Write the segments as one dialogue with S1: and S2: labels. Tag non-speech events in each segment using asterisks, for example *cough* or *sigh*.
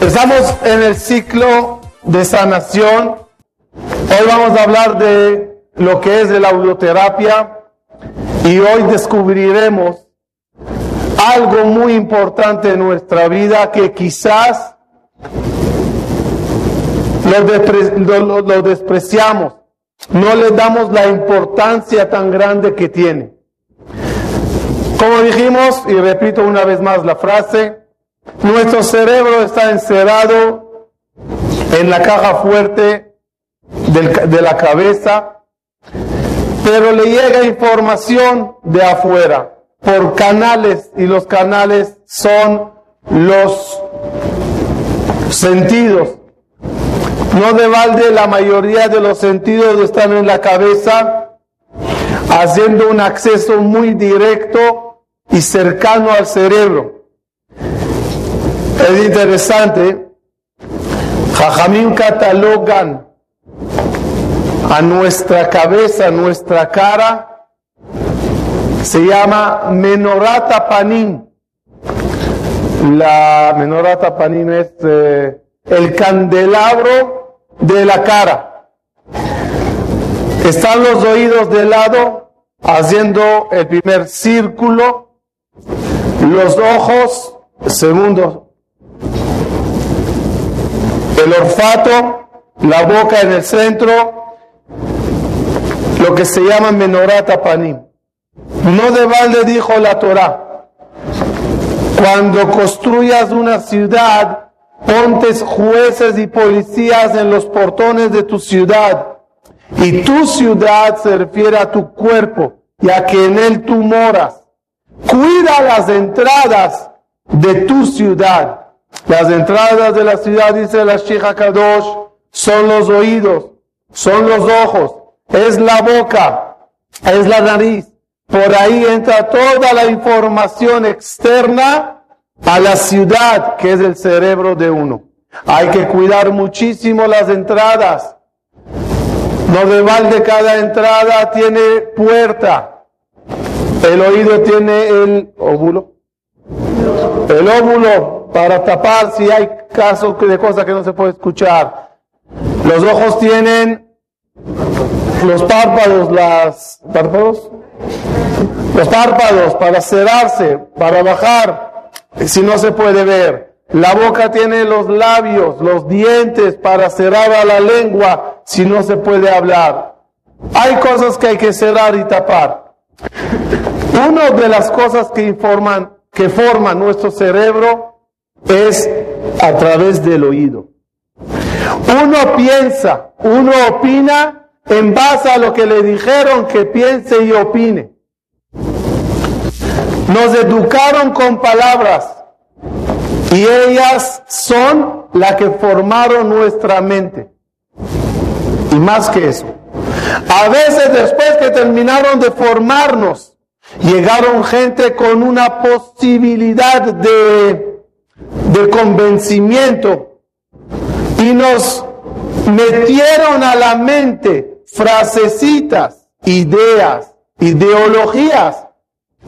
S1: Empezamos en el ciclo de sanación. Hoy vamos a hablar de lo que es la audioterapia y hoy descubriremos algo muy importante en nuestra vida que quizás lo despreciamos, no le damos la importancia tan grande que tiene. Como dijimos, y repito una vez más la frase, nuestro cerebro está encerrado en la caja fuerte de la cabeza, pero le llega información de afuera por canales y los canales son los sentidos. No de balde la mayoría de los sentidos están en la cabeza, haciendo un acceso muy directo y cercano al cerebro. Es interesante, Jajamín catalogan a nuestra cabeza, nuestra cara, se llama menorata panín. La menorata panín es eh, el candelabro de la cara. Están los oídos de lado haciendo el primer círculo, los ojos, segundo el olfato, la boca en el centro, lo que se llama menorata panim. No de balde dijo la Torah, cuando construyas una ciudad, pontes jueces y policías en los portones de tu ciudad. Y tu ciudad se refiere a tu cuerpo, ya que en él tú moras. Cuida las entradas de tu ciudad las entradas de la ciudad, dice la Shija Kadosh, son los oídos, son los ojos, es la boca, es la nariz. Por ahí entra toda la información externa a la ciudad, que es el cerebro de uno. Hay que cuidar muchísimo las entradas. No de cada entrada tiene puerta. El oído tiene el óvulo. El óvulo para tapar si hay casos de cosas que no se puede escuchar. Los ojos tienen los párpados, las párpados, los párpados para cerrarse, para bajar, si no se puede ver. La boca tiene los labios, los dientes para cerrar a la lengua si no se puede hablar. Hay cosas que hay que cerrar y tapar. Una de las cosas que informan, que forman nuestro cerebro es a través del oído. Uno piensa, uno opina en base a lo que le dijeron que piense y opine. Nos educaron con palabras y ellas son las que formaron nuestra mente. Y más que eso. A veces después que terminaron de formarnos, llegaron gente con una posibilidad de de convencimiento y nos metieron a la mente frasecitas, ideas, ideologías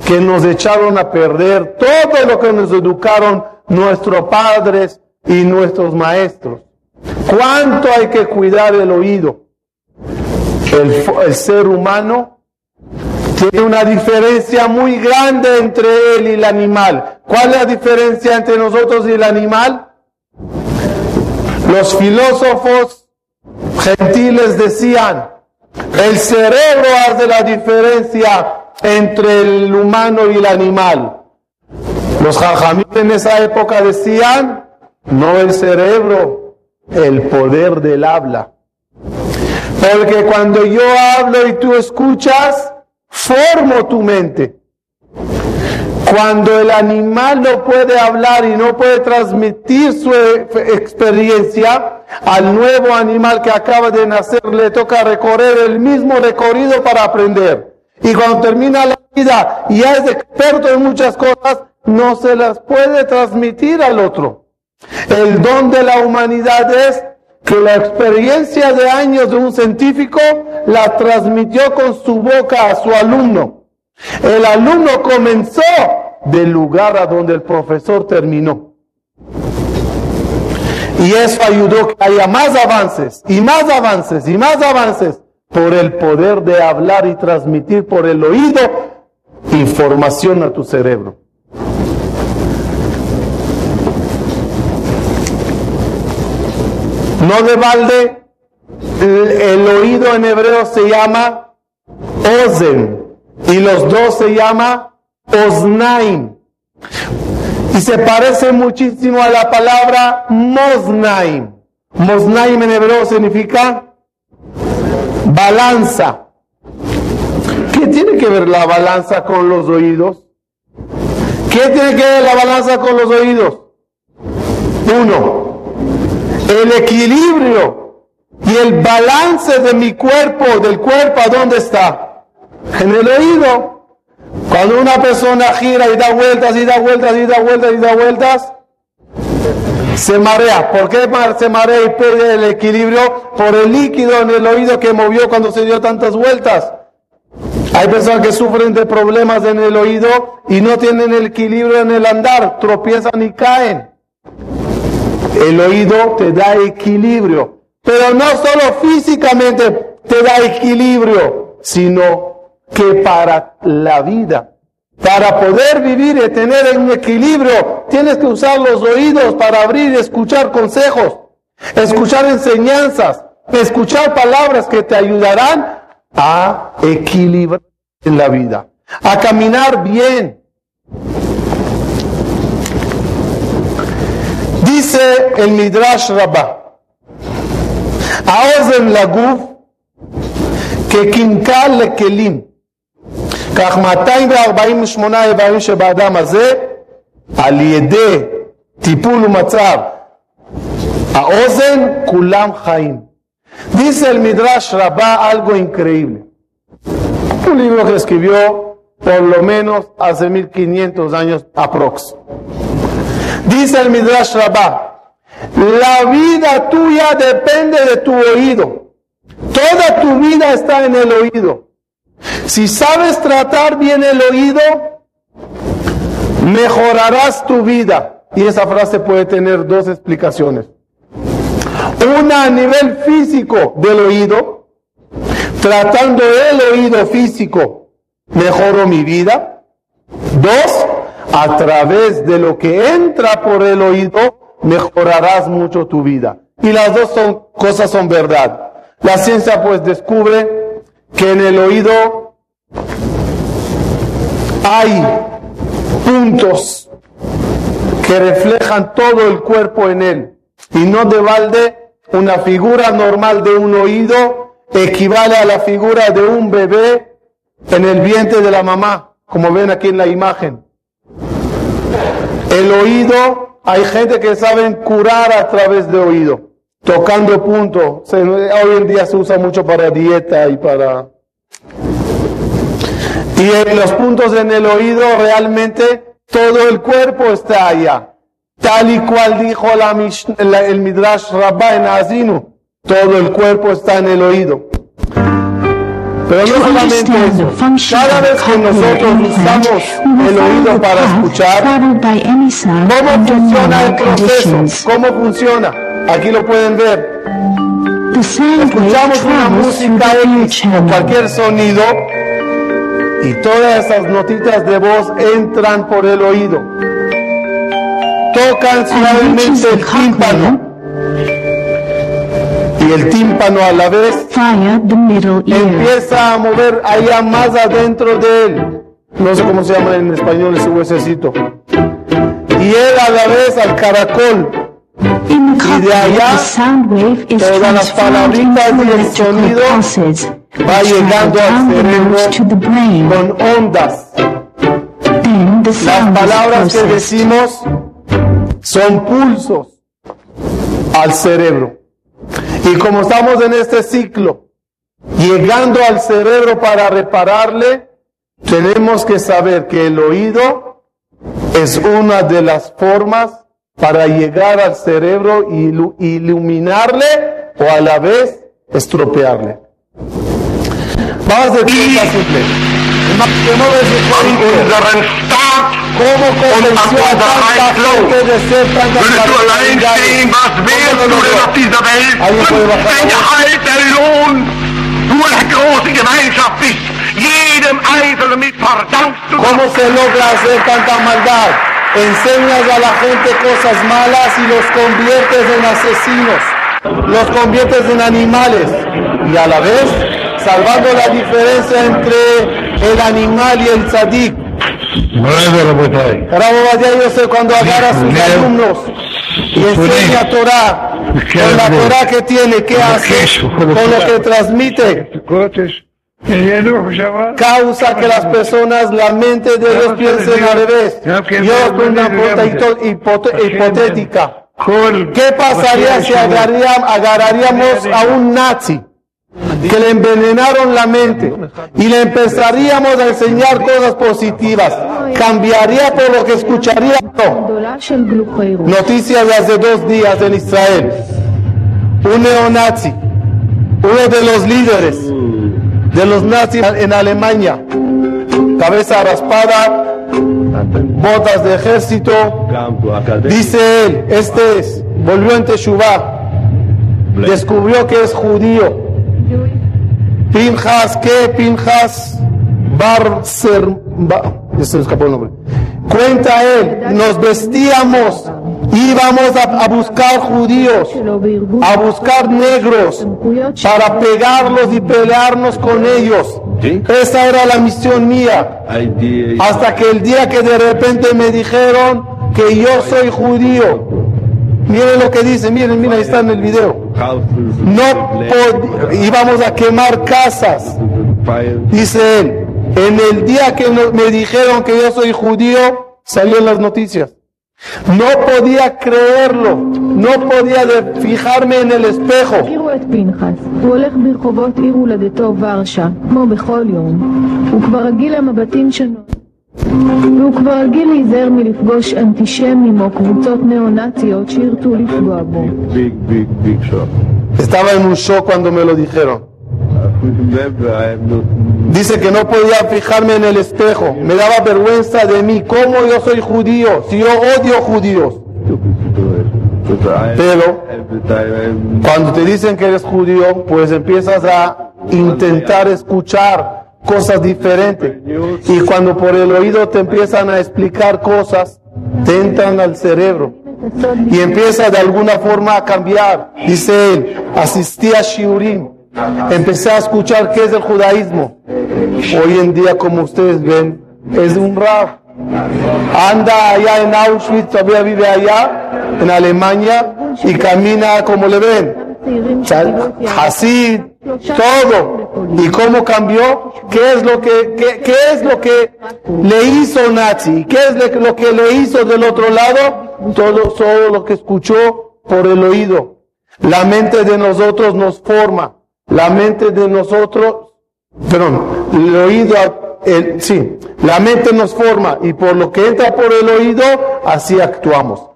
S1: que nos echaron a perder todo lo que nos educaron nuestros padres y nuestros maestros. ¿Cuánto hay que cuidar el oído? El, el ser humano tiene una diferencia muy grande entre él y el animal. ¿Cuál es la diferencia entre nosotros y el animal? Los filósofos gentiles decían, el cerebro hace la diferencia entre el humano y el animal. Los jajamí en esa época decían, no el cerebro, el poder del habla. Porque cuando yo hablo y tú escuchas, formo tu mente. Cuando el animal no puede hablar y no puede transmitir su experiencia, al nuevo animal que acaba de nacer le toca recorrer el mismo recorrido para aprender. Y cuando termina la vida y es experto en muchas cosas, no se las puede transmitir al otro. El don de la humanidad es que la experiencia de años de un científico la transmitió con su boca a su alumno. El alumno comenzó del lugar a donde el profesor terminó. Y eso ayudó que haya más avances y más avances y más avances por el poder de hablar y transmitir por el oído información a tu cerebro. No de balde, el, oído en hebreo se llama ozen y los dos se llama osnaim. Y se parece muchísimo a la palabra mosnaim. Mosnaim en hebreo significa balanza. ¿Qué tiene que ver la balanza con los oídos? ¿Qué tiene que ver la balanza con los oídos? Uno, el equilibrio y el balance de mi cuerpo, del cuerpo, ¿a dónde está? En el oído. Cuando una persona gira y da vueltas y da vueltas y da vueltas y da vueltas, se marea. ¿Por qué se marea y pierde el equilibrio? Por el líquido en el oído que movió cuando se dio tantas vueltas. Hay personas que sufren de problemas en el oído y no tienen el equilibrio en el andar, tropiezan y caen. El oído te da equilibrio, pero no solo físicamente te da equilibrio, sino que para la vida, para poder vivir y tener un equilibrio, tienes que usar los oídos para abrir y escuchar consejos, escuchar enseñanzas, escuchar palabras que te ayudarán a equilibrar en la vida, a caminar bien. Dice el Midrash Rabbah, האוזן לגוף כקנקל לכלים, כך 248 איברים שבאדם הזה, על ידי טיפול ומצב האוזן, כולם חיים. Dice el Midrash Rabbah algo increíble. Un libro que escribió por lo menos hace 1500 años aprox. Dice el Midrash Rabbah, la vida tuya depende de tu oído. Toda tu vida está en el oído. Si sabes tratar bien el oído, mejorarás tu vida. Y esa frase puede tener dos explicaciones. Una a nivel físico del oído, tratando el oído físico, mejoro mi vida. Dos, a través de lo que entra por el oído, mejorarás mucho tu vida. Y las dos son, cosas son verdad. La ciencia pues descubre que en el oído hay puntos que reflejan todo el cuerpo en él. Y no de balde una figura normal de un oído equivale a la figura de un bebé en el vientre de la mamá, como ven aquí en la imagen. El oído, hay gente que saben curar a través de oído, tocando punto. hoy en día se usa mucho para dieta y para... Y en los puntos en el oído realmente todo el cuerpo está allá tal y cual dijo la, el Midrash Rabbah en Azinu, todo el cuerpo está en el oído. Pero no solamente eso, cada vez que nosotros usamos el oído para escuchar, ¿cómo funciona el proceso? ¿Cómo funciona? Aquí lo pueden ver. Escuchamos una música X o cualquier sonido y todas esas notitas de voz entran por el oído tocan suavemente el tímpano. Y el tímpano a la vez empieza a mover allá más adentro de él. No sé cómo se llama en español ese huesecito. Y él a la vez al caracol. Y de allá todas las palabritas y el sonido va llegando al cerebro con ondas. Las palabras que decimos son pulsos al cerebro. Y como estamos en este ciclo, llegando al cerebro para repararle, tenemos que saber que el oído es una de las formas para llegar al cerebro y iluminarle o a la vez estropearle. Vamos a decir simple. Cómo convenció se logra hacer tanta maldad? Enseñas a la gente cosas malas y los conviertes en asesinos, los conviertes en animales. Y a la vez salvando la diferencia entre el animal y el tzadik. Ahora yo sé cuando agarra a sus alumnos y enseña Torah, con la Torah que tiene, que hace, con lo que transmite, causa que las personas, la mente de Dios piensen al revés. Yo una pregunta hipotética. ¿Qué pasaría si agarraríamos a un nazi? que le envenenaron la mente y le empezaríamos a enseñar cosas positivas. Cambiaría por lo que escucharía. Noticias de hace dos días en Israel. Un neonazi, uno de los líderes de los nazis en Alemania, cabeza raspada, botas de ejército, dice él, este es, volvió en Teshuvah, descubrió que es judío Pinjas, ¿qué? Pinjas Barcer. Ya se me escapó el nombre. Cuenta él, nos vestíamos, íbamos a, a buscar judíos, a buscar negros, para pegarlos y pelearnos con ellos. Esa era la misión mía. Hasta que el día que de repente me dijeron que yo soy judío. Miren lo que dice, miren, miren, ahí está en el video. No pod- íbamos a quemar casas. Dice él, en el día que no- me dijeron que yo soy judío, salió en las noticias. No podía creerlo, no podía de- fijarme en el espejo.
S2: הכירו את פנחס, הוא הולך ברחובות עיר הולדתו ורשה, כמו בכל יום. הוא כבר רגיל למבטים שונות. והוא כבר רגיל להיזהר מלפגוש אנטישמים או קבוצות ניאו-נאציות שירצו לפגוע בו.
S3: ביג, ביג, ביג שוק.
S1: Estaba en un shock cuando me lo dijeron. Dice que no podía fijarme en el espejo, me daba vergüenza de mí, cómo yo soy judío, si yo odio judíos. Pero cuando te dicen que eres judío, pues empiezas a intentar escuchar cosas diferentes. Y cuando por el oído te empiezan a explicar cosas, te entran al cerebro y empieza de alguna forma a cambiar. Dice él, asistí a Shiurim, empecé a escuchar qué es el judaísmo. Hoy en día, como ustedes ven, es un rap. Anda allá en Auschwitz, todavía vive allá, en Alemania, y camina como le ven. Hasid, todo. ¿Y cómo cambió? ¿Qué es lo que, qué, qué es lo que le hizo Nazi? ¿Qué es lo que le hizo del otro lado? Todo, todo lo que escuchó por el oído. La mente de nosotros nos forma. La mente de nosotros, perdón, el oído, sí, la mente nos forma y por lo que entra por el oído, así actuamos.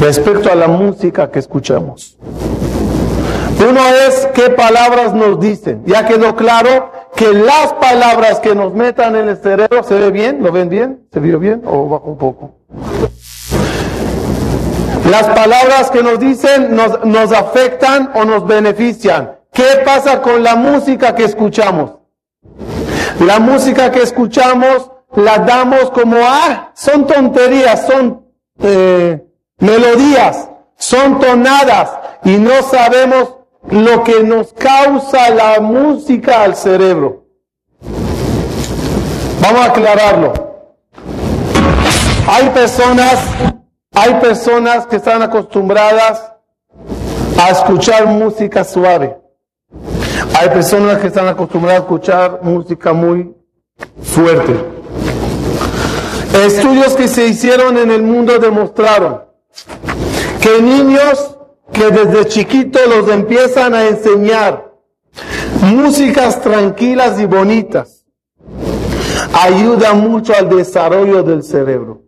S1: Respecto a la música que escuchamos. Uno es qué palabras nos dicen. Ya quedó claro que las palabras que nos metan en el cerebro, ¿se ve bien? ¿Lo ven bien? ¿Se vio bien o bajo un poco? Las palabras que nos dicen nos, nos afectan o nos benefician. ¿Qué pasa con la música que escuchamos? La música que escuchamos la damos como, ah, son tonterías, son eh, melodías, son tonadas y no sabemos lo que nos causa la música al cerebro. Vamos a aclararlo. Hay personas, hay personas que están acostumbradas a escuchar música suave. Hay personas que están acostumbradas a escuchar música muy fuerte. Estudios que se hicieron en el mundo demostraron que niños que desde chiquitos los empiezan a enseñar músicas tranquilas y bonitas ayuda mucho al desarrollo del cerebro.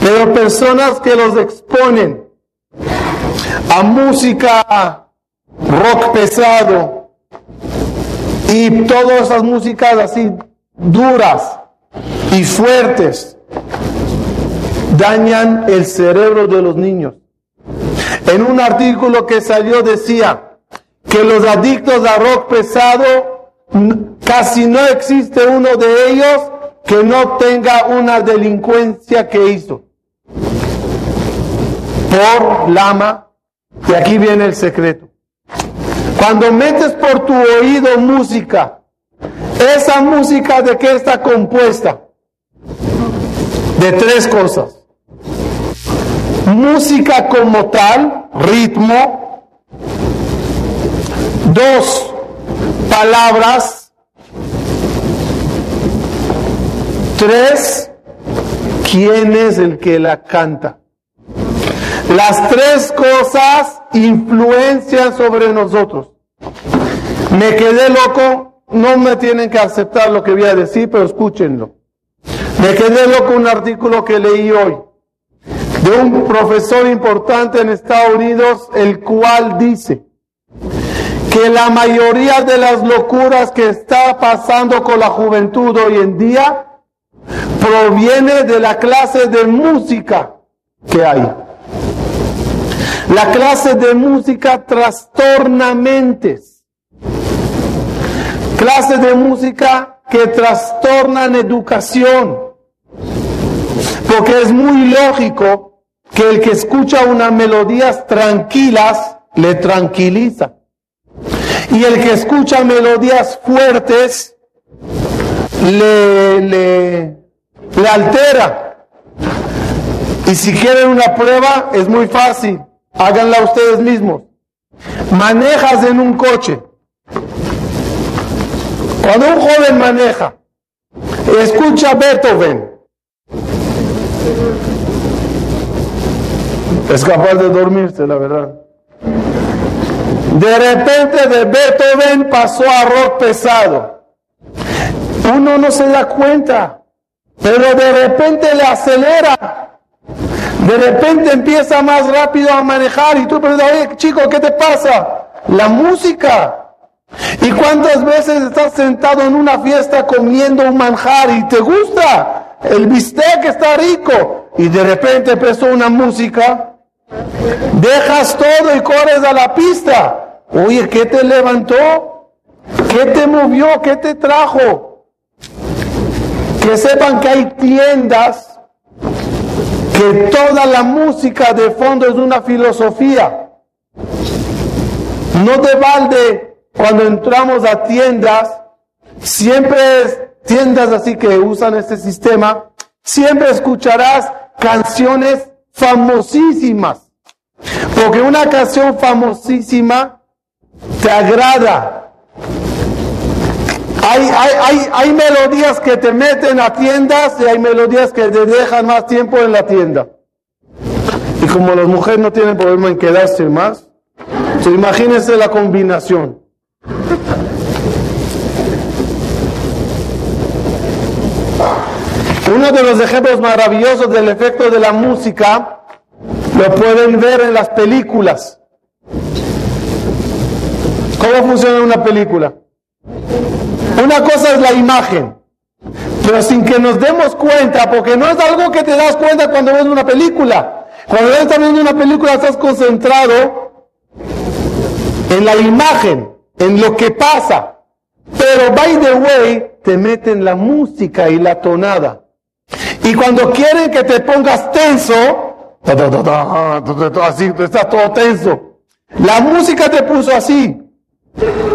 S1: Pero personas que los exponen a música rock pesado y todas esas músicas así duras, y fuertes dañan el cerebro de los niños. En un artículo que salió decía que los adictos a rock pesado, casi no existe uno de ellos que no tenga una delincuencia que hizo. Por lama, y aquí viene el secreto. Cuando metes por tu oído música, esa música de qué está compuesta? De tres cosas. Música como tal, ritmo. Dos, palabras. Tres, ¿quién es el que la canta? Las tres cosas influencian sobre nosotros. Me quedé loco, no me tienen que aceptar lo que voy a decir, pero escúchenlo. Me quedé loco un artículo que leí hoy de un profesor importante en Estados Unidos, el cual dice que la mayoría de las locuras que está pasando con la juventud hoy en día proviene de la clase de música que hay. La clase de música trastorna mentes. Clase de música que trastornan educación. Porque es muy lógico que el que escucha unas melodías tranquilas le tranquiliza. Y el que escucha melodías fuertes le, le, altera. Y si quieren una prueba, es muy fácil. Háganla ustedes mismos. Manejas en un coche. Cuando un joven maneja, escucha Beethoven, es capaz de dormirse, la verdad. De repente de Beethoven pasó a rock pesado. Uno no se da cuenta, pero de repente le acelera de repente empieza más rápido a manejar y tú preguntas, oye chico, ¿qué te pasa? La música. ¿Y cuántas veces estás sentado en una fiesta comiendo un manjar y te gusta? El bistec está rico y de repente empezó una música. Dejas todo y corres a la pista. Oye, ¿qué te levantó? ¿Qué te movió? ¿Qué te trajo? Que sepan que hay tiendas que toda la música de fondo es una filosofía. No de balde, cuando entramos a tiendas, siempre es tiendas así que usan este sistema, siempre escucharás canciones famosísimas. Porque una canción famosísima te agrada, hay, hay, hay, hay, melodías que te meten a tiendas y hay melodías que te dejan más tiempo en la tienda. Y como las mujeres no tienen problema en quedarse más, imagínense la combinación. Uno de los ejemplos maravillosos del efecto de la música lo pueden ver en las películas. ¿Cómo funciona una película? Una cosa es la imagen, pero sin que nos demos cuenta, porque no es algo que te das cuenta cuando ves una película. Cuando estás viendo una película estás concentrado en la imagen, en lo que pasa. Pero by the way, te meten la música y la tonada. Y cuando quieren que te pongas tenso, así, estás todo tenso. La música te puso así.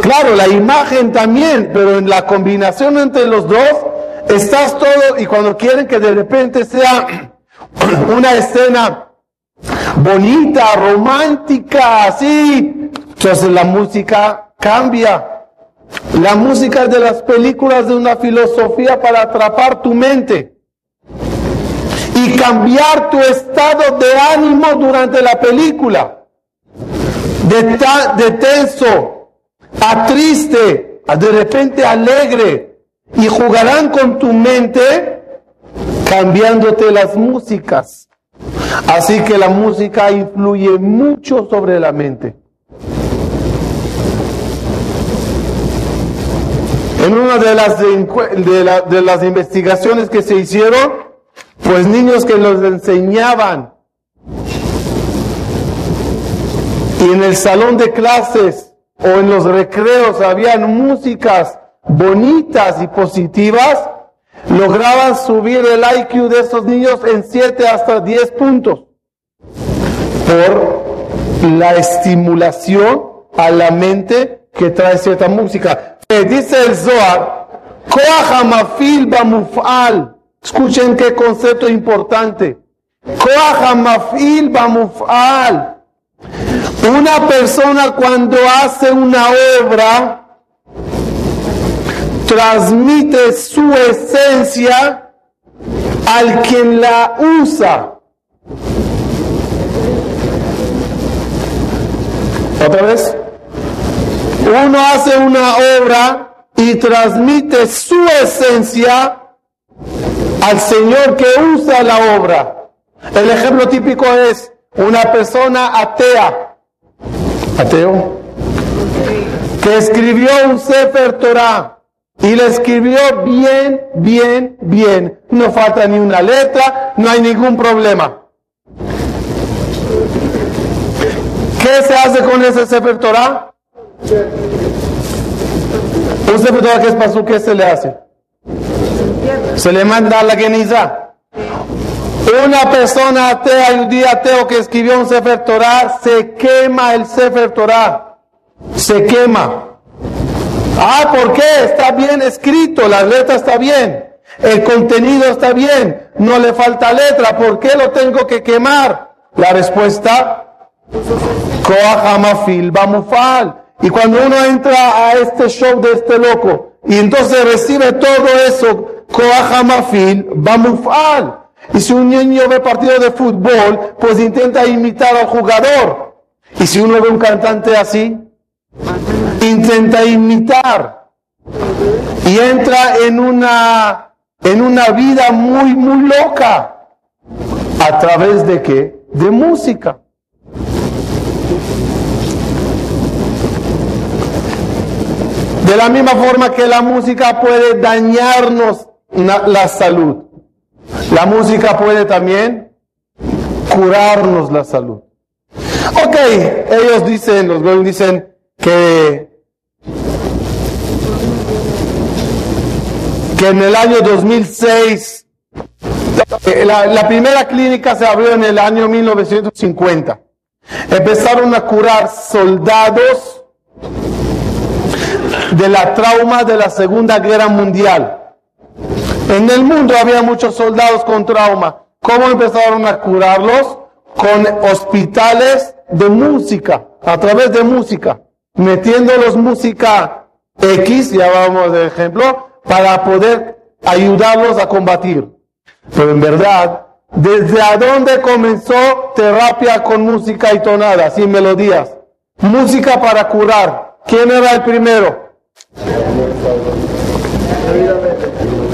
S1: Claro, la imagen también, pero en la combinación entre los dos, estás todo y cuando quieren que de repente sea *clears throat* una escena bonita, romántica, así, entonces la música cambia. La música de las películas de una filosofía para atrapar tu mente cambiar tu estado de ánimo durante la película. De, de tenso, a triste, a de repente alegre, y jugarán con tu mente cambiándote las músicas. Así que la música influye mucho sobre la mente. En una de las, de, de las investigaciones que se hicieron, pues niños que los enseñaban y en el salón de clases o en los recreos habían músicas bonitas y positivas, lograban subir el IQ de esos niños en 7 hasta 10 puntos por la estimulación a la mente que trae cierta música. Eh, dice el Zohar, "Koach hamafil bamuf'al". Escuchen qué concepto importante. "Koach hamafil bamuf'al". Una persona cuando hace una obra transmite su esencia al quien la usa. Otra vez. Uno hace una obra y transmite su esencia al Señor que usa la obra. El ejemplo típico es una persona atea, ateo, que escribió un Sefer Torah y le escribió bien, bien, bien. No falta ni una letra, no hay ningún problema. ¿Qué se hace con ese Sefer Torah? Un Sefer Torah que es pasú, ¿qué se le hace? Se le manda a la Geniza. Una persona atea un día ateo que escribió un Sefer Torah, se quema el Sefer Torah. Se quema. Ah, ¿por qué? Está bien escrito, la letra está bien, el contenido está bien, no le falta letra, ¿por qué lo tengo que quemar? La respuesta, Koahamafil Bamufal. Y cuando uno entra a este show de este loco y entonces recibe todo eso, Koahamafil Bamufal. Y si un niño ve partido de fútbol, pues intenta imitar al jugador. Y si uno ve un cantante así, intenta imitar y entra en una en una vida muy muy loca a través de qué de música de la misma forma que la música puede dañarnos la salud la música puede también curarnos la salud Ok, ellos dicen, los dicen que, que en el año 2006, eh, la, la primera clínica se abrió en el año 1950. Empezaron a curar soldados de la trauma de la Segunda Guerra Mundial. En el mundo había muchos soldados con trauma. ¿Cómo empezaron a curarlos? Con hospitales de música, a través de música, metiéndolos música X, ya vamos de ejemplo, para poder ayudarlos a combatir. Pero en verdad, ¿desde a dónde comenzó terapia con música y tonadas y melodías? Música para curar. ¿Quién era el primero?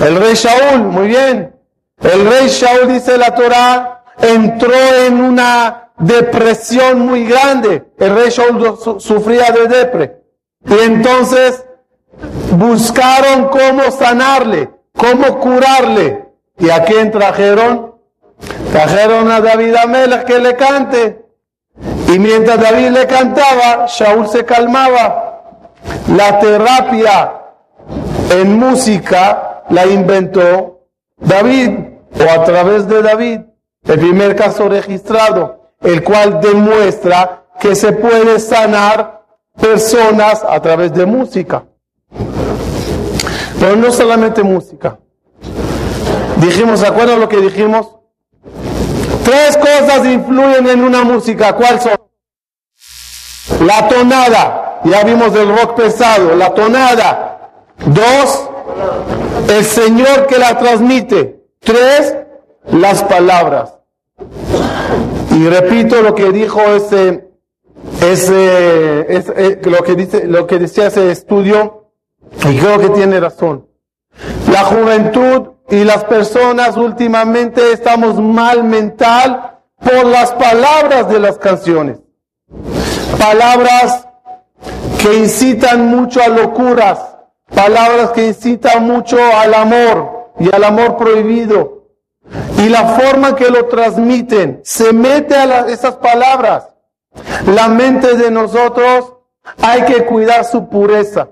S1: El rey Shaul, muy bien. El rey Shaul, dice la Torah, entró en una depresión muy grande. El rey Shaul su- sufría de depre. Y entonces buscaron cómo sanarle, cómo curarle. ¿Y a quién trajeron? Trajeron a David Amelech que le cante. Y mientras David le cantaba, Shaul se calmaba. La terapia en música la inventó David, o a través de David, el primer caso registrado, el cual demuestra que se puede sanar personas a través de música. Pero no solamente música. Dijimos, ¿se acuerdan lo que dijimos? Tres cosas influyen en una música. ¿Cuáles son? La tonada. Ya vimos el rock pesado. La tonada. Dos, el Señor que la transmite. Tres, las palabras. Y repito lo que dijo ese, ese, eh, lo que dice, lo que decía ese estudio, y creo que tiene razón. La juventud y las personas últimamente estamos mal mental por las palabras de las canciones. Palabras que incitan mucho a locuras, palabras que incitan mucho al amor y al amor prohibido. Y la forma que lo transmiten se mete a esas palabras. La mente de nosotros hay que cuidar su pureza.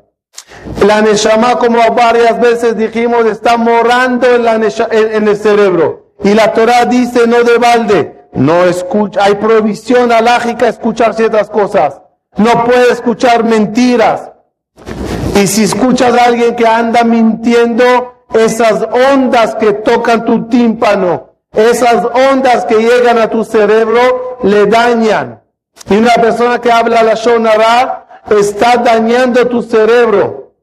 S1: La Neshama, como varias veces dijimos, está morando en, la en, el cerebro. Y la Torah dice no de balde, no escucha, hay prohibición alágica escuchar ciertas cosas. No puede escuchar mentiras. Y si escuchas a alguien que anda mintiendo, esas ondas que tocan tu tímpano, esas ondas que llegan a tu cerebro, le dañan. Y una persona que habla la Shonara está dañando tu cerebro.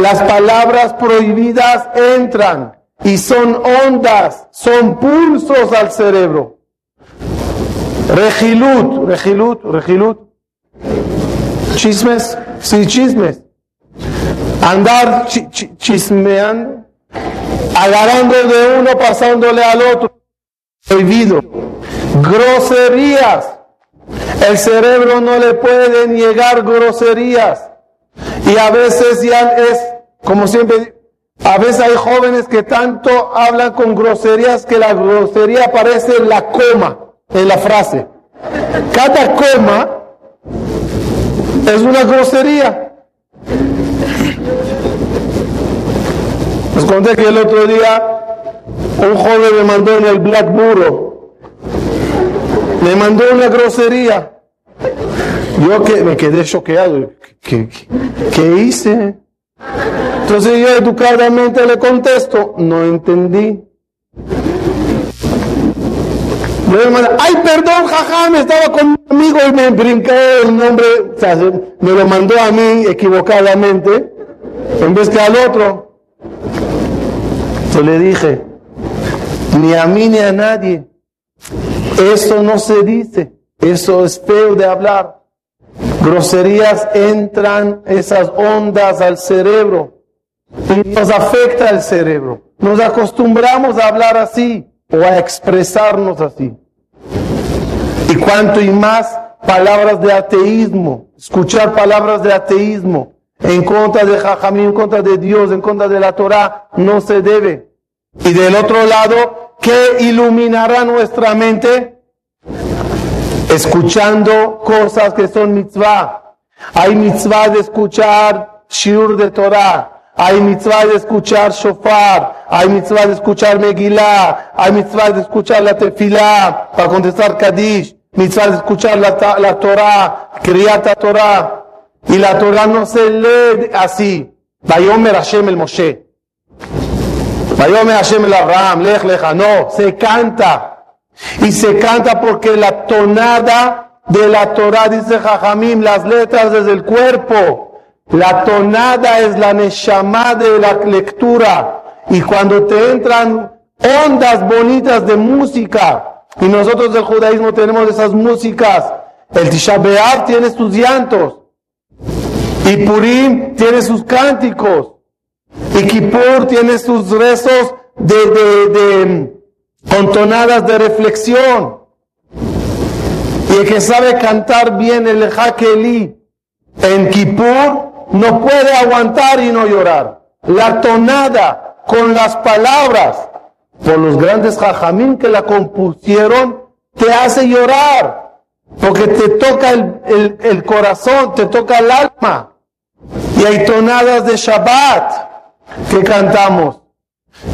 S1: Las palabras prohibidas entran y son ondas, son pulsos al cerebro. Regilut, regilut, regilut. Chismes, sí, chismes. Andar chismeando, agarrando de uno, pasándole al otro. Prohibido. Groserías. El cerebro no le puede llegar groserías. Y a veces ya es, como siempre, a veces hay jóvenes que tanto hablan con groserías que la grosería parece la coma en la frase. Cada coma es una grosería. Les conté que el otro día un joven me mandó en el Black Burro, me mandó una grosería. Yo que me quedé choqueado. ¿Qué, hice? Entonces yo educadamente le contesto, no entendí. ay, perdón, jaja, me estaba conmigo y me brinqué el nombre, o sea, me lo mandó a mí equivocadamente, en vez que al otro. Yo le dije, ni a mí ni a nadie, eso no se dice, eso es feo de hablar. Groserías entran esas ondas al cerebro y nos afecta el cerebro. Nos acostumbramos a hablar así o a expresarnos así. Y cuanto y más palabras de ateísmo, escuchar palabras de ateísmo en contra de Jajamí, en contra de Dios, en contra de la Torah, no se debe. Y del otro lado, ¿qué iluminará nuestra mente? Escuchando cosas que son mitzvah. Hay mitzvah de escuchar shiur de Torah. Hay mitzvah de escuchar shofar, hay mitzvah de escuchar Megillah, hay mitzvah de escuchar la tefilá para contestar Kadish, mitzvah de escuchar la, la Torah, Kriyata Torah. Y la Torah no se lee así. Vayomer Hashem el Moshe. Lecha. No, se canta. Y se canta porque la tonada de la Torah, dice Jajamim, las letras desde el cuerpo. La tonada es la neshama de la lectura. Y cuando te entran ondas bonitas de música, y nosotros del judaísmo tenemos esas músicas, el Tisha tiene sus llantos, y Purim tiene sus cánticos, y Kippur tiene sus rezos de, de, de con tonadas de reflexión. Y el que sabe cantar bien el Hakeli en Kippur, no puede aguantar y no llorar. La tonada con las palabras por los grandes jajamín que la compusieron te hace llorar porque te toca el, el, corazón, te toca el alma. Y hay tonadas de Shabbat que cantamos.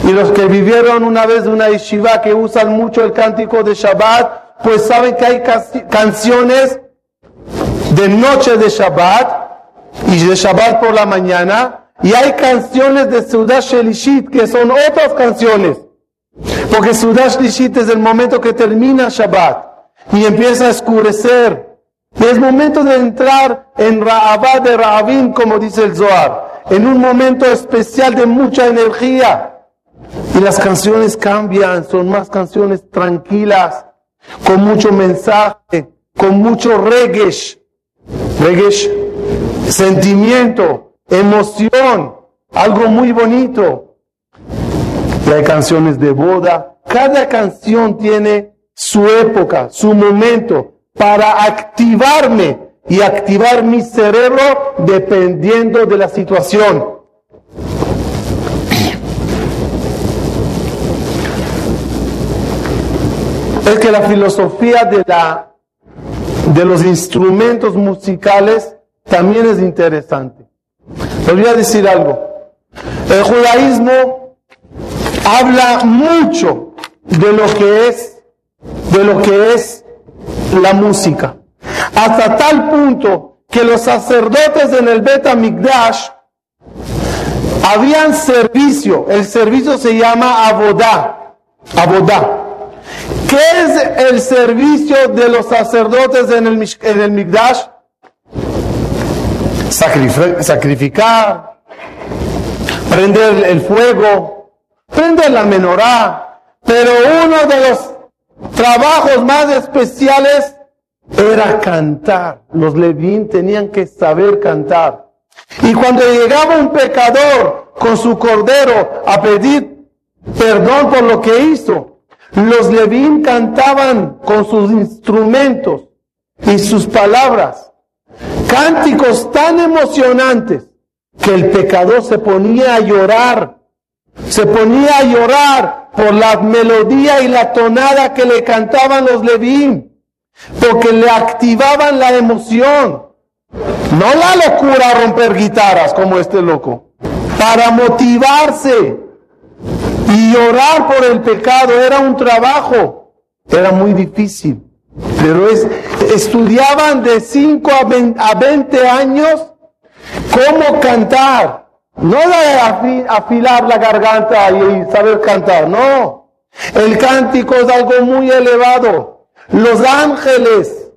S1: Y los que vivieron una vez una yeshiva que usan mucho el cántico de Shabbat, pues saben que hay canciones de noche de Shabbat y de Shabbat por la mañana, y hay canciones de Sudash Shelishit que son otras canciones. Porque Sudash Shelishit es el momento que termina Shabbat y empieza a oscurecer. Y es momento de entrar en Ra'abad de Ra'avim, como dice el Zohar, en un momento especial de mucha energía. Y las canciones cambian, son más canciones tranquilas, con mucho mensaje, con mucho regesh. Regesh sentimiento, emoción, algo muy bonito. Y hay canciones de boda. Cada canción tiene su época, su momento para activarme y activar mi cerebro dependiendo de la situación. Es que la filosofía de, la, de los instrumentos musicales también es interesante. Les voy a decir algo. El judaísmo habla mucho de lo que es, de lo que es la música. Hasta tal punto que los sacerdotes en el Bet Migdash habían servicio. El servicio se llama abodá. Abodá. ¿Qué es el servicio de los sacerdotes en el, en el Migdash? sacrificar, prender el fuego, prender la menorá. Pero uno de los trabajos más especiales era cantar. Los levín tenían que saber cantar. Y cuando llegaba un pecador con su cordero a pedir perdón por lo que hizo, los levín cantaban con sus instrumentos y sus palabras cánticos tan emocionantes que el pecador se ponía a llorar, se ponía a llorar por la melodía y la tonada que le cantaban los levín, porque le activaban la emoción. No la locura romper guitarras como este loco, para motivarse y llorar por el pecado era un trabajo, era muy difícil. Pero es, estudiaban de 5 a 20 años cómo cantar. No de afilar la garganta y saber cantar, no. El cántico es algo muy elevado. Los ángeles,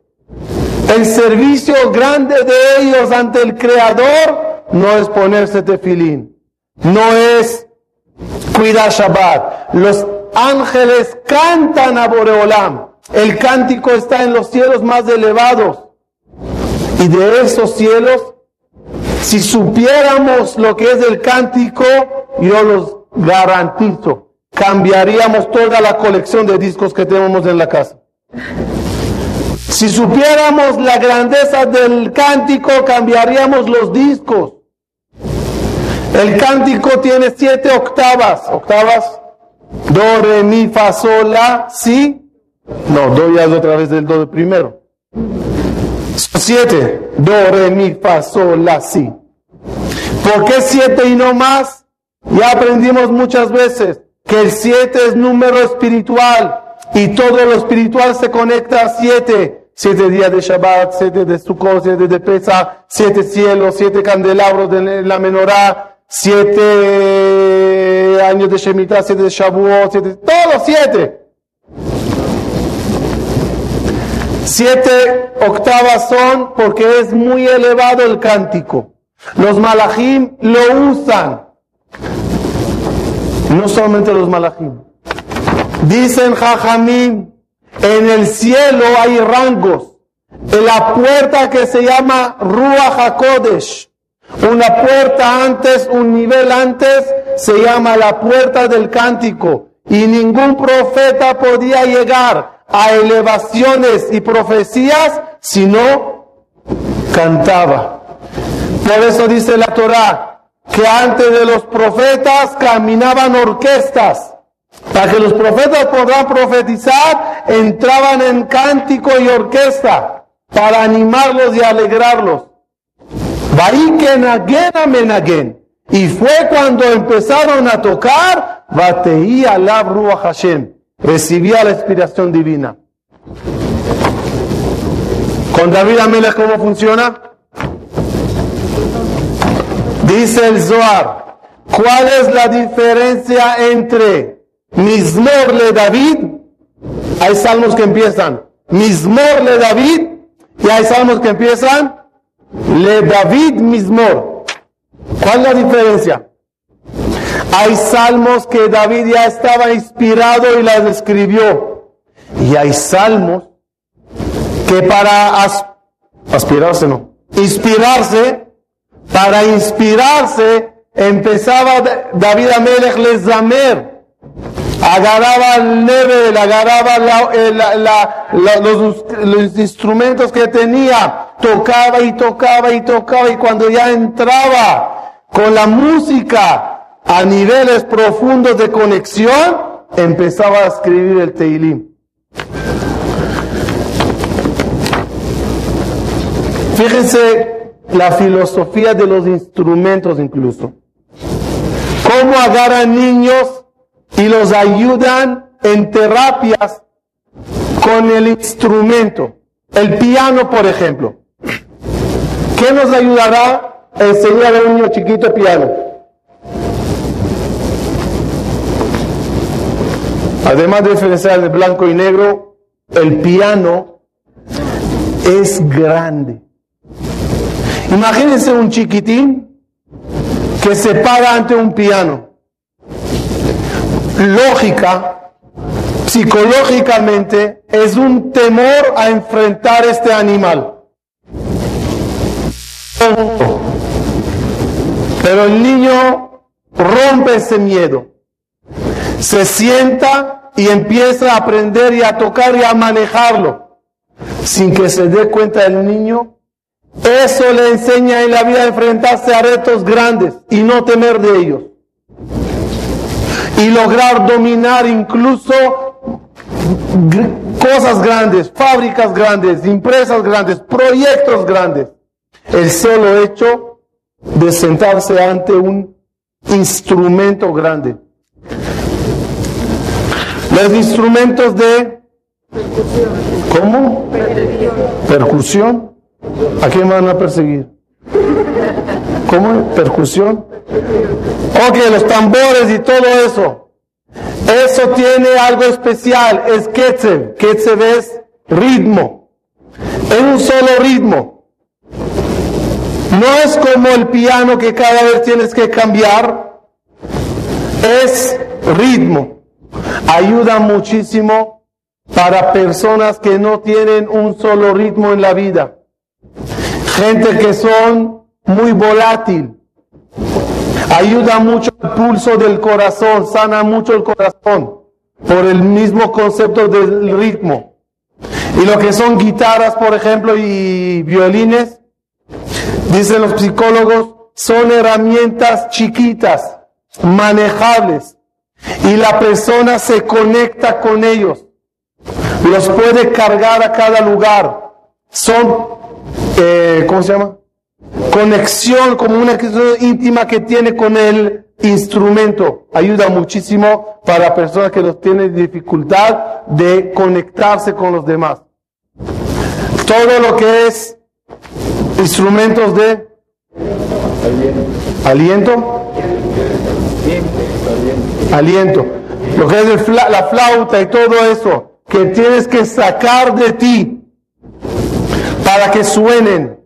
S1: el servicio grande de ellos ante el Creador no es ponerse tefilín, no es cuidar Shabbat. Los ángeles cantan a Boreolam. El cántico está en los cielos más elevados. Y de esos cielos, si supiéramos lo que es el cántico, yo los garantizo, cambiaríamos toda la colección de discos que tenemos en la casa. Si supiéramos la grandeza del cántico, cambiaríamos los discos. El cántico tiene siete octavas. Octavas. Do, re, mi, fa, sol, la, si, no, do ya es otra vez del do de primero. siete. Do, re, mi, fa, sol, la, si. ¿Por qué siete y no más? Ya aprendimos muchas veces que el siete es número espiritual y todo lo espiritual se conecta a siete. Siete días de Shabbat, siete de Sukkot, siete de Pesa, siete cielos, siete candelabros de la menorá, siete años de Shemitah, siete de Shavuot, siete, todos siete. Siete octavas son porque es muy elevado el cántico. Los malachim lo usan. No solamente los malachim. Dicen Jajamim, en el cielo hay rangos. En la puerta que se llama Ruach HaKodesh. Una puerta antes, un nivel antes, se llama la puerta del cántico. Y ningún profeta podía llegar a elevaciones y profecías, sino cantaba. Por eso dice la Torah que antes de los profetas caminaban orquestas. Para que los profetas puedan profetizar, entraban en cántico y orquesta para animarlos y alegrarlos. Y fue cuando empezaron a tocar, Bateía la Hashem recibía la inspiración divina. Con David Amelech, ¿cómo funciona? Dice el Zohar, ¿cuál es la diferencia entre Mismor le David? Hay salmos que empiezan Mismor le David y hay salmos que empiezan Le David Mismor. ¿Cuál es la diferencia? Hay salmos que David ya estaba inspirado y las escribió. Y hay salmos que para aspirarse, no, inspirarse, para inspirarse, empezaba David Amelech Lezamer. Agarraba el level, agarraba eh, los, los instrumentos que tenía, tocaba y tocaba y tocaba y cuando ya entraba con la música a niveles profundos de conexión, empezaba a escribir el Teilim. Fíjense la filosofía de los instrumentos incluso. Cómo agarran niños y los ayudan en terapias con el instrumento. El piano, por ejemplo. ¿Qué nos ayudará enseñar a un niño chiquito piano? Además de diferenciar de blanco y negro, el piano es grande. Imagínense un chiquitín que se para ante un piano. Lógica, psicológicamente, es un temor a enfrentar este animal. Pero el niño rompe ese miedo. Se sienta y empieza a aprender y a tocar y a manejarlo. Sin que se dé cuenta el niño eso le enseña en la vida a enfrentarse a retos grandes y no temer de ellos. Y lograr dominar incluso cosas grandes, fábricas grandes, empresas grandes, proyectos grandes. El solo hecho de sentarse ante un instrumento grande. Los instrumentos de... ¿Cómo? Percusión. ¿A quién van a perseguir? ¿Cómo? ¿Percusión? Ok, los tambores y todo eso. Eso tiene algo especial, es Ketzev. Ketzev es ritmo. Es un solo ritmo. No es como el piano que cada vez tienes que cambiar. Es ritmo. Ayuda muchísimo para personas que no tienen un solo ritmo en la vida gente que son muy volátil. Ayuda mucho el pulso del corazón, sana mucho el corazón por el mismo concepto del ritmo. Y lo que son guitarras, por ejemplo, y violines, dicen los psicólogos, son herramientas chiquitas, manejables, y la persona se conecta con ellos, los puede cargar a cada lugar. Son eh, ¿cómo se llama? Conexión, como una conexión íntima que tiene con el instrumento. Ayuda muchísimo para personas que no tienen dificultad de conectarse con los demás. Todo lo que es instrumentos de aliento. Aliento. Lo que es la flauta y todo eso, que tienes que sacar de ti para que suenen.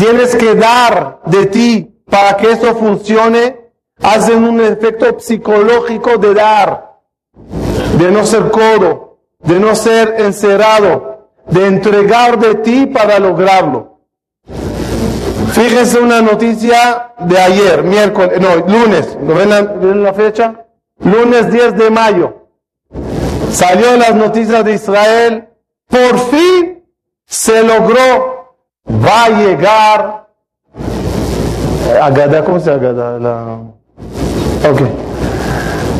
S1: Tienes que dar de ti para que eso funcione. Hacen un efecto psicológico de dar, de no ser codo, de no ser encerrado, de entregar de ti para lograrlo. Fíjense una noticia de ayer, miércoles, no, lunes, ¿no ven la, fecha? Lunes 10 de mayo. Salió las noticias de Israel, por fin se logró, va a llegar, Agada, ¿cómo se Agada? La... Ok.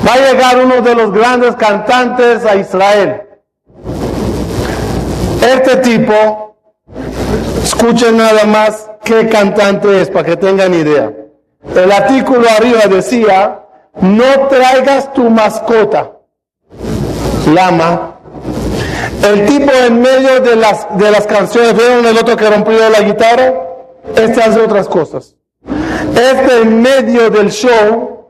S1: Va a llegar uno de los grandes cantantes a Israel. Este tipo, escuchen nada más qué cantante es para que tengan idea. El artículo arriba decía, no traigas tu mascota, lama, el tipo en medio de las, de las canciones, ¿vieron el otro que rompió la guitarra? Este hace otras cosas. Este en medio del show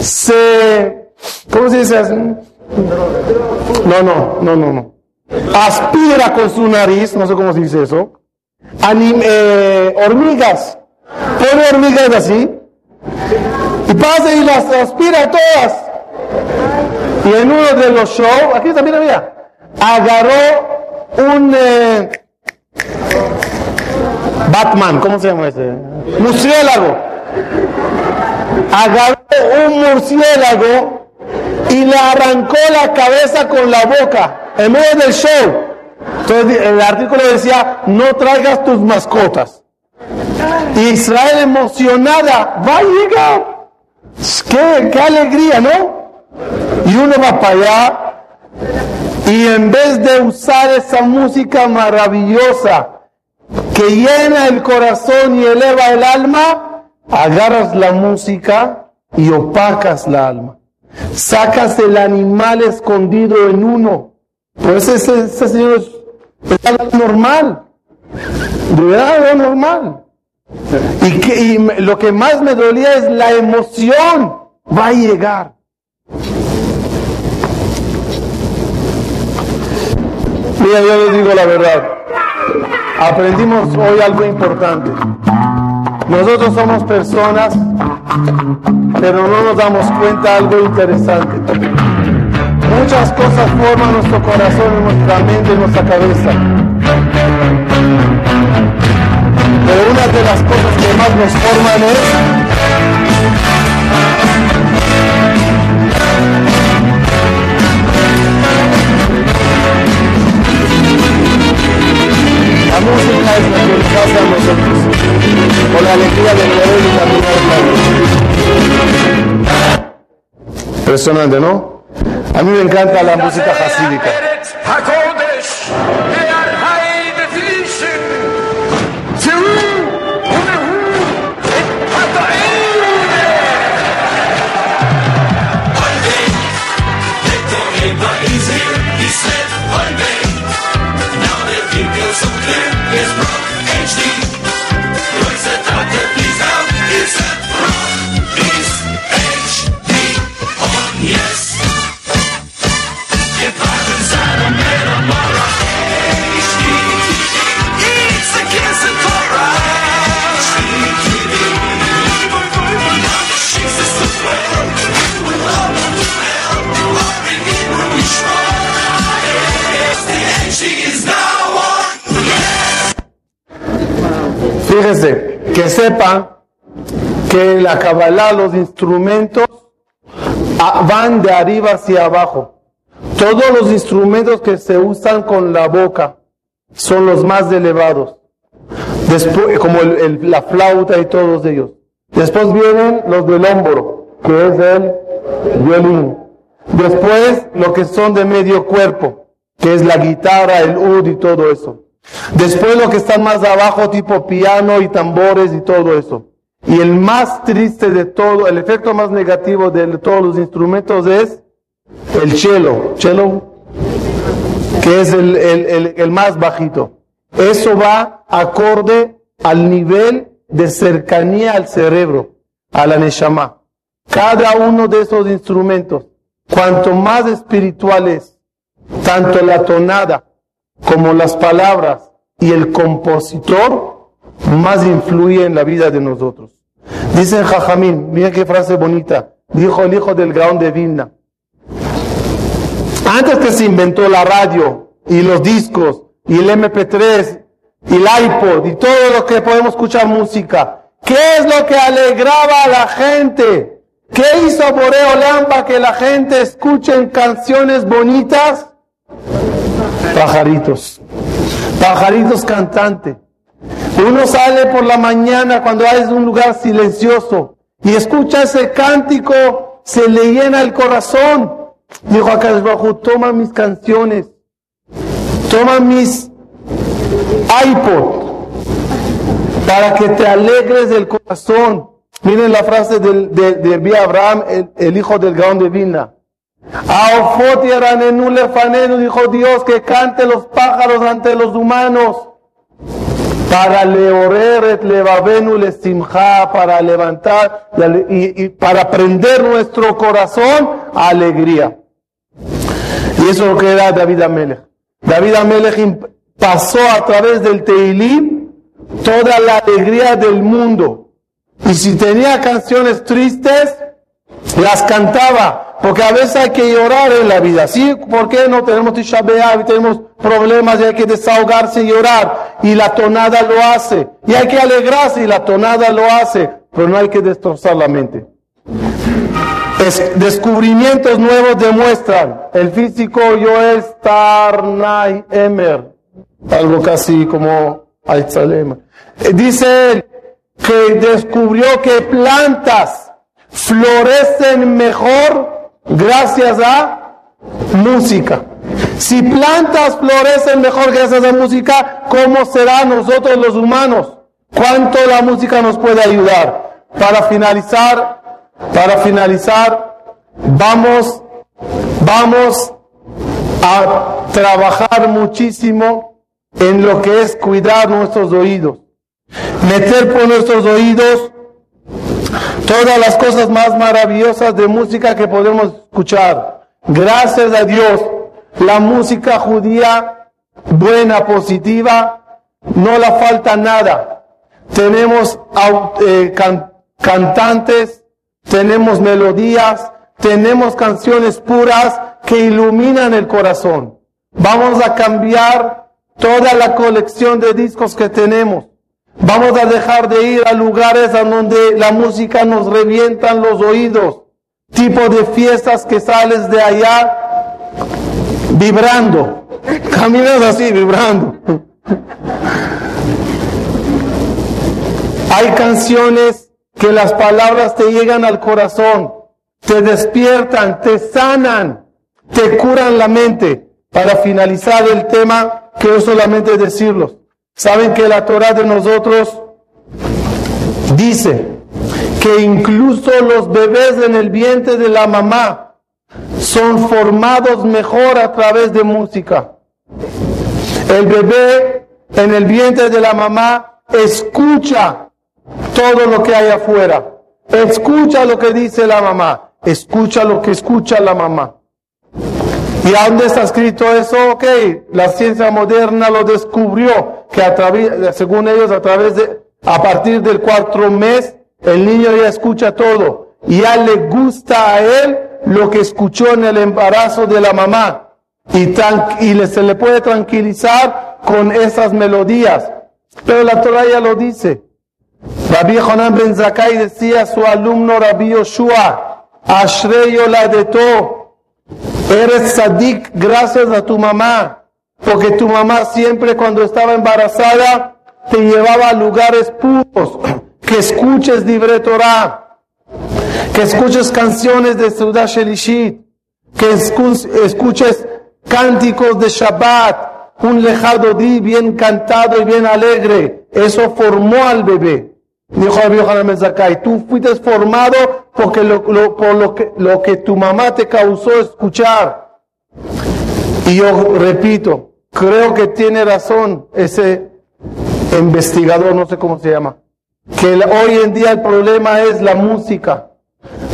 S1: se, ¿cómo se dice? No, no, no, no, no. Aspira con su nariz, no sé cómo se dice eso. Anim- eh, hormigas. Pone hormigas así. Y pasa y las aspira todas. Y en uno de los shows, aquí mira, mira agarró un eh, Batman, ¿cómo se llama ese? Murciélago. Agarró un murciélago y le arrancó la cabeza con la boca en medio del show. Entonces el artículo decía, no traigas tus mascotas. Israel emocionada, va a llegar. Qué, qué alegría, ¿no? Y uno va para allá y en vez de usar esa música maravillosa que llena el corazón y eleva el alma, agarras la música y opacas la alma. Sacas el animal escondido en uno. Pues ese, señor es normal. De verdad, algo normal. Y, que, y lo que más me dolía es la emoción. Va a llegar. Mira, yo les digo la verdad. Aprendimos hoy algo importante. Nosotros somos personas, pero no nos damos cuenta de algo interesante. Muchas cosas forman nuestro corazón, nuestra mente, nuestra cabeza. Pero una de las cosas que más nos forman es con la alegría de poder Impresionante, ¿no? A mí me encanta la música hasídica. Que sepa que la Kabbalah, los instrumentos ah, van de arriba hacia abajo. Todos los instrumentos que se usan con la boca son los más elevados. Como la flauta y todos ellos. Después vienen los del hombro, que es el violín. Después, lo que son de medio cuerpo, que es la guitarra, el ud y todo eso. Después lo que están más abajo, tipo piano y tambores y todo eso. Y el más triste de todo, el efecto más negativo de todos los instrumentos es el cello. Cello, que es el, el- el- el más bajito. Eso va acorde al nivel de cercanía al cerebro, a la neshama. Cada uno de esos instrumentos, cuanto más espiritual es, tanto la tonada como las palabras y el compositor, más influye en la vida de nosotros. Dice Jajamín, mira qué frase bonita, dijo el hijo del Gaón de Vilna. Antes que se inventó la radio y los discos y el MP3 y el iPod y todo lo que podemos escuchar música, ¿qué es lo que alegraba a la gente? ¿Qué hizo Boreo Lamba que la gente escuche canciones bonitas? Pajaritos. Pajaritos cantantes. Uno sale por la mañana cuando hay un lugar silencioso y escucha ese cántico, se le llena el corazón. Dijo acá bajo, toma mis canciones, toma mis iPod para que te alegres del corazón. Miren la frase del, de, Abraham, el, hijo del Gaón de. Lefanenu, dijo Dios, que cante los pájaros ante los humanos. Para leorer levavenu lesimcha, para levantar y, para prender nuestro corazón a alegría. Y eso es lo que era David Amelech. David Amelech pasó a través del Teilim toda la alegría del mundo. Y si tenía canciones tristes, las cantaba, porque a veces hay que llorar en la vida. ¿Sí? ¿Por qué no tenemos Tisha y tenemos problemas y hay que desahogarse y llorar? Y la tonada lo hace. Y hay que alegrarse y la tonada lo hace. Pero no hay que destrozar la mente. Es- descubrimientos nuevos demuestran. El físico Joel Starnay Emer, algo casi como Alzheimer. Eh, Dice él que descubrió que plantas florecen mejor gracias a música. Si plantas florecen mejor gracias a música, ¿cómo será nosotros los humanos? ¿Cuánto la música nos puede ayudar? Para finalizar, para finalizar, vamos, vamos a trabajar muchísimo en lo que es cuidar nuestros oídos. Meter por nuestros oídos todas las cosas más maravillosas de música que podemos escuchar. Gracias a Dios, la música judía buena, positiva, no la falta nada. Tenemos eh, can- cantantes, tenemos melodías, tenemos canciones puras que iluminan el corazón. Vamos a cambiar toda la colección de discos que tenemos. Vamos a dejar de ir a lugares a donde la música nos revientan los oídos. Tipo de fiestas que sales de allá vibrando. Caminas así, vibrando. Hay canciones que las palabras te llegan al corazón, te despiertan, te sanan, te curan la mente. Para finalizar el tema, quiero solamente decirlos. Saben que la Torah de nosotros dice que incluso los bebés en el vientre de la mamá son formados mejor a través de música. El bebé en el vientre de la mamá escucha todo lo que hay afuera. Escucha lo que dice la mamá. Escucha lo que escucha la mamá. ¿Y a dónde está escrito eso? Ok, la ciencia moderna lo descubrió, que a través, según ellos, a través de, a partir del cuarto mes, el niño ya escucha todo. Y ya le gusta a él lo que escuchó en el embarazo de la mamá. Y, se le puede tranquilizar con esas melodías. Pero la Torah ya lo dice. Rabbi Jonan Ben Zakkai decía a su alumno Rabbi Yoshua, Ashrei Yoladeto, Eres sadik gracias a tu mamá, porque tu mamá siempre cuando estaba embarazada te llevaba a lugares puros, *clears throat* que escuches libre Torah, que escuches canciones de Seudah Shelishit, que escu- escuches cánticos de Shabbat, un lejado di bien cantado y bien alegre. Eso formó al bebé. Dijo Rabbi Ben Zakkai, tú fuiste formado porque lo, lo- por lo que, lo que tu mamá te causó escuchar. Y yo repito, creo que tiene razón ese investigador, no sé cómo se llama, que hoy en día el problema es la música.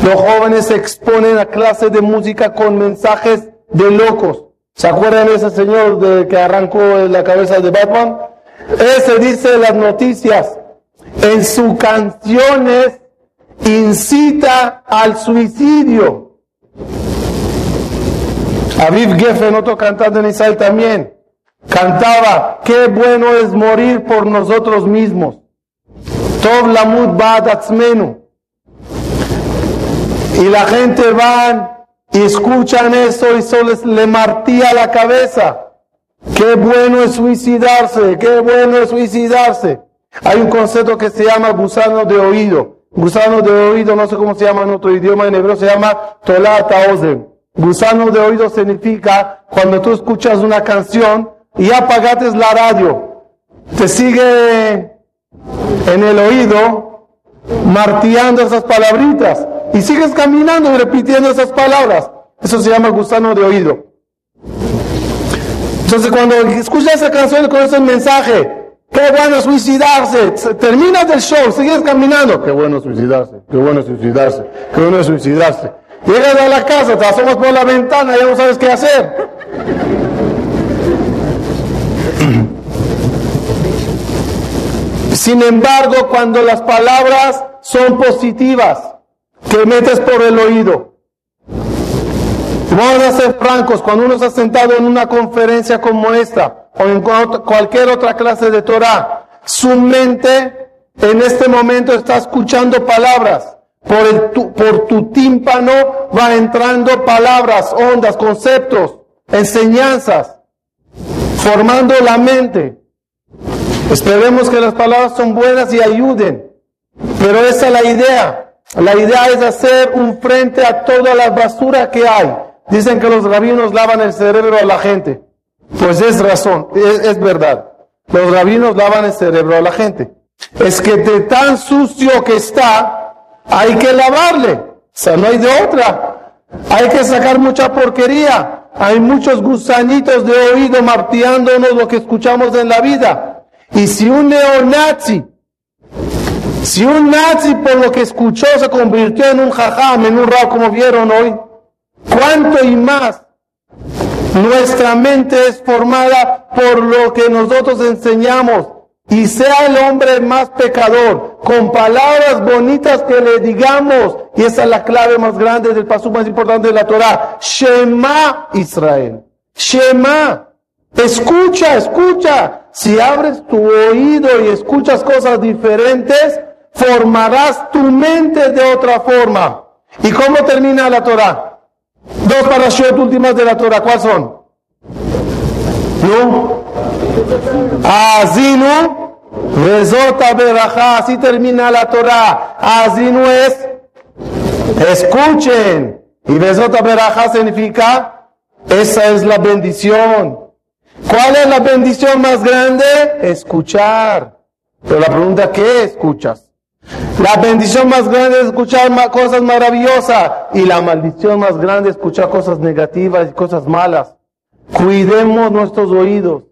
S1: Los jóvenes se exponen a clases de música con mensajes de locos. ¿Se acuerdan de ese señor de, que arrancó la cabeza de Batman? Ese dice las noticias, en sus canciones incita al suicidio. Aviv Geffen, otro cantante en Israel también, cantaba, qué bueno es morir por nosotros mismos. Tov lamut atzmenu. Y la gente van y escuchan eso y solo les le martía la cabeza. Qué bueno es suicidarse, qué bueno es suicidarse. Hay un concepto que se llama gusano de oído. Gusano de oído, no sé cómo se llama en otro idioma, en hebreo se llama tolata ozen. Gusano de oído significa cuando tú escuchas una canción y ya apagaste la radio, te sigue en el oído martillando esas palabritas y sigues caminando repitiendo esas palabras. Eso se llama gusano de oído. Entonces cuando escuchas esa canción con ese mensaje, qué bueno suicidarse, se- terminas del show, sigues caminando, qué bueno suicidarse, qué bueno suicidarse, qué bueno suicidarse. Llegas a la casa, te asomas por la ventana, ya no sabes qué hacer. *clears throat* Sin embargo, cuando las palabras son positivas, que metes por el oído, Vamos a ser francos, cuando uno está sentado en una conferencia como esta, o en cual- cualquier otra clase de Torah, su mente en este momento está escuchando palabras. Por, el, tu, por tu tímpano va entrando palabras, ondas, conceptos, enseñanzas, formando la mente. Esperemos que las palabras son buenas y ayuden. Pero esa es la idea. La idea es hacer un frente a toda la basura que hay. Dicen que los rabinos lavan el cerebro a la gente. Pues es razón, es, verdad. Los rabinos lavan el cerebro a la gente. Es que de tan sucio que está, hay que lavarle. O sea, no hay de otra. Hay que sacar mucha porquería. Hay muchos gusanitos de oído martillándonos lo que escuchamos en la vida. Y si un neonazi, si un nazi por lo que escuchó se convirtió en un jajam, en un rab como vieron hoy, ¿cuánto y más nuestra mente es formada por lo que nosotros enseñamos? Y sea el hombre más pecador, con palabras bonitas que le digamos, y esa es la clave más grande del paso más importante de la Torah, Shema Israel. Shema. Escucha, escucha. Si abres tu oído y escuchas cosas diferentes, formarás tu mente de otra forma. ¿Y cómo termina la Torah? Dos parashot últimas de la Torah, ¿cuáles son? ¿No? Azinu, Rezota Berajá, así termina la Torah. Azinu es, escuchen. Y Rezota Berajá significa, esa es la bendición. ¿Cuál es la bendición más grande? Escuchar. Pero la pregunta, ¿qué escuchas? La bendición más grande es escuchar cosas maravillosas y la maldición más grande es escuchar cosas negativas y cosas malas. Cuidemos nuestros oídos.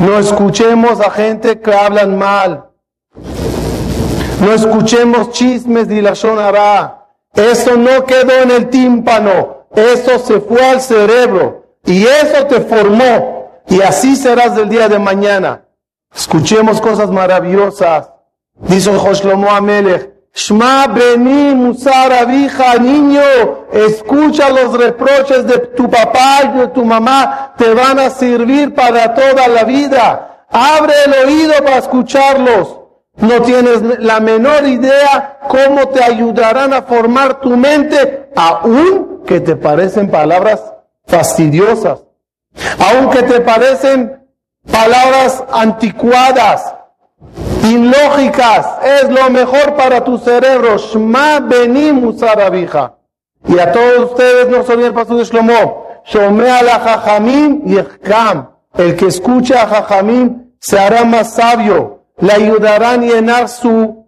S1: No escuchemos a gente que hablan mal. No escuchemos chismes de la shonara. Eso no quedó en el tímpano. Eso se fue al cerebro. Y eso te formó. Y así serás del día de mañana. Escuchemos cosas maravillosas. Dice Joshlomo Amelech. Shma Beni Musar Abija, niño, escucha los reproches de tu papá y de tu mamá, te van a servir para toda la vida. Abre el oído para escucharlos. No tienes la menor idea cómo te ayudarán a formar tu mente, aun que te parecen palabras fastidiosas, aunque te parecen palabras anticuadas, ilógicas, es lo mejor para tu cerebro. Shma beni musarabija. Y a todos ustedes no son el paso de Shlomo. Shomea la jajamim y. El que escucha a jajamim se hará más sabio. Le ayudarán a llenar su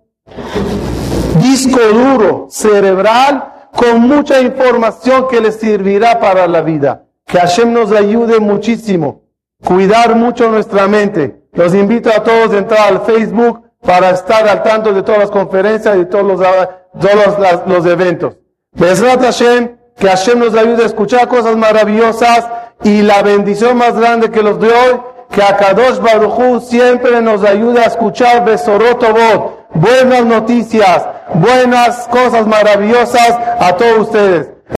S1: disco duro cerebral con mucha información que le servirá para la vida. Que Hashem nos ayude muchísimo. Cuidar mucho nuestra mente. Los invito a todos a entrar al Facebook para estar al tanto de todas las conferencias y todos los, todos los, los eventos. Besrat Hashem, que Hashem nos ayude a escuchar cosas maravillosas y la bendición más grande que los de hoy, que a Kadosh Baruchu siempre nos ayude a escuchar Besorotobot, buenas noticias, buenas cosas maravillosas a todos ustedes.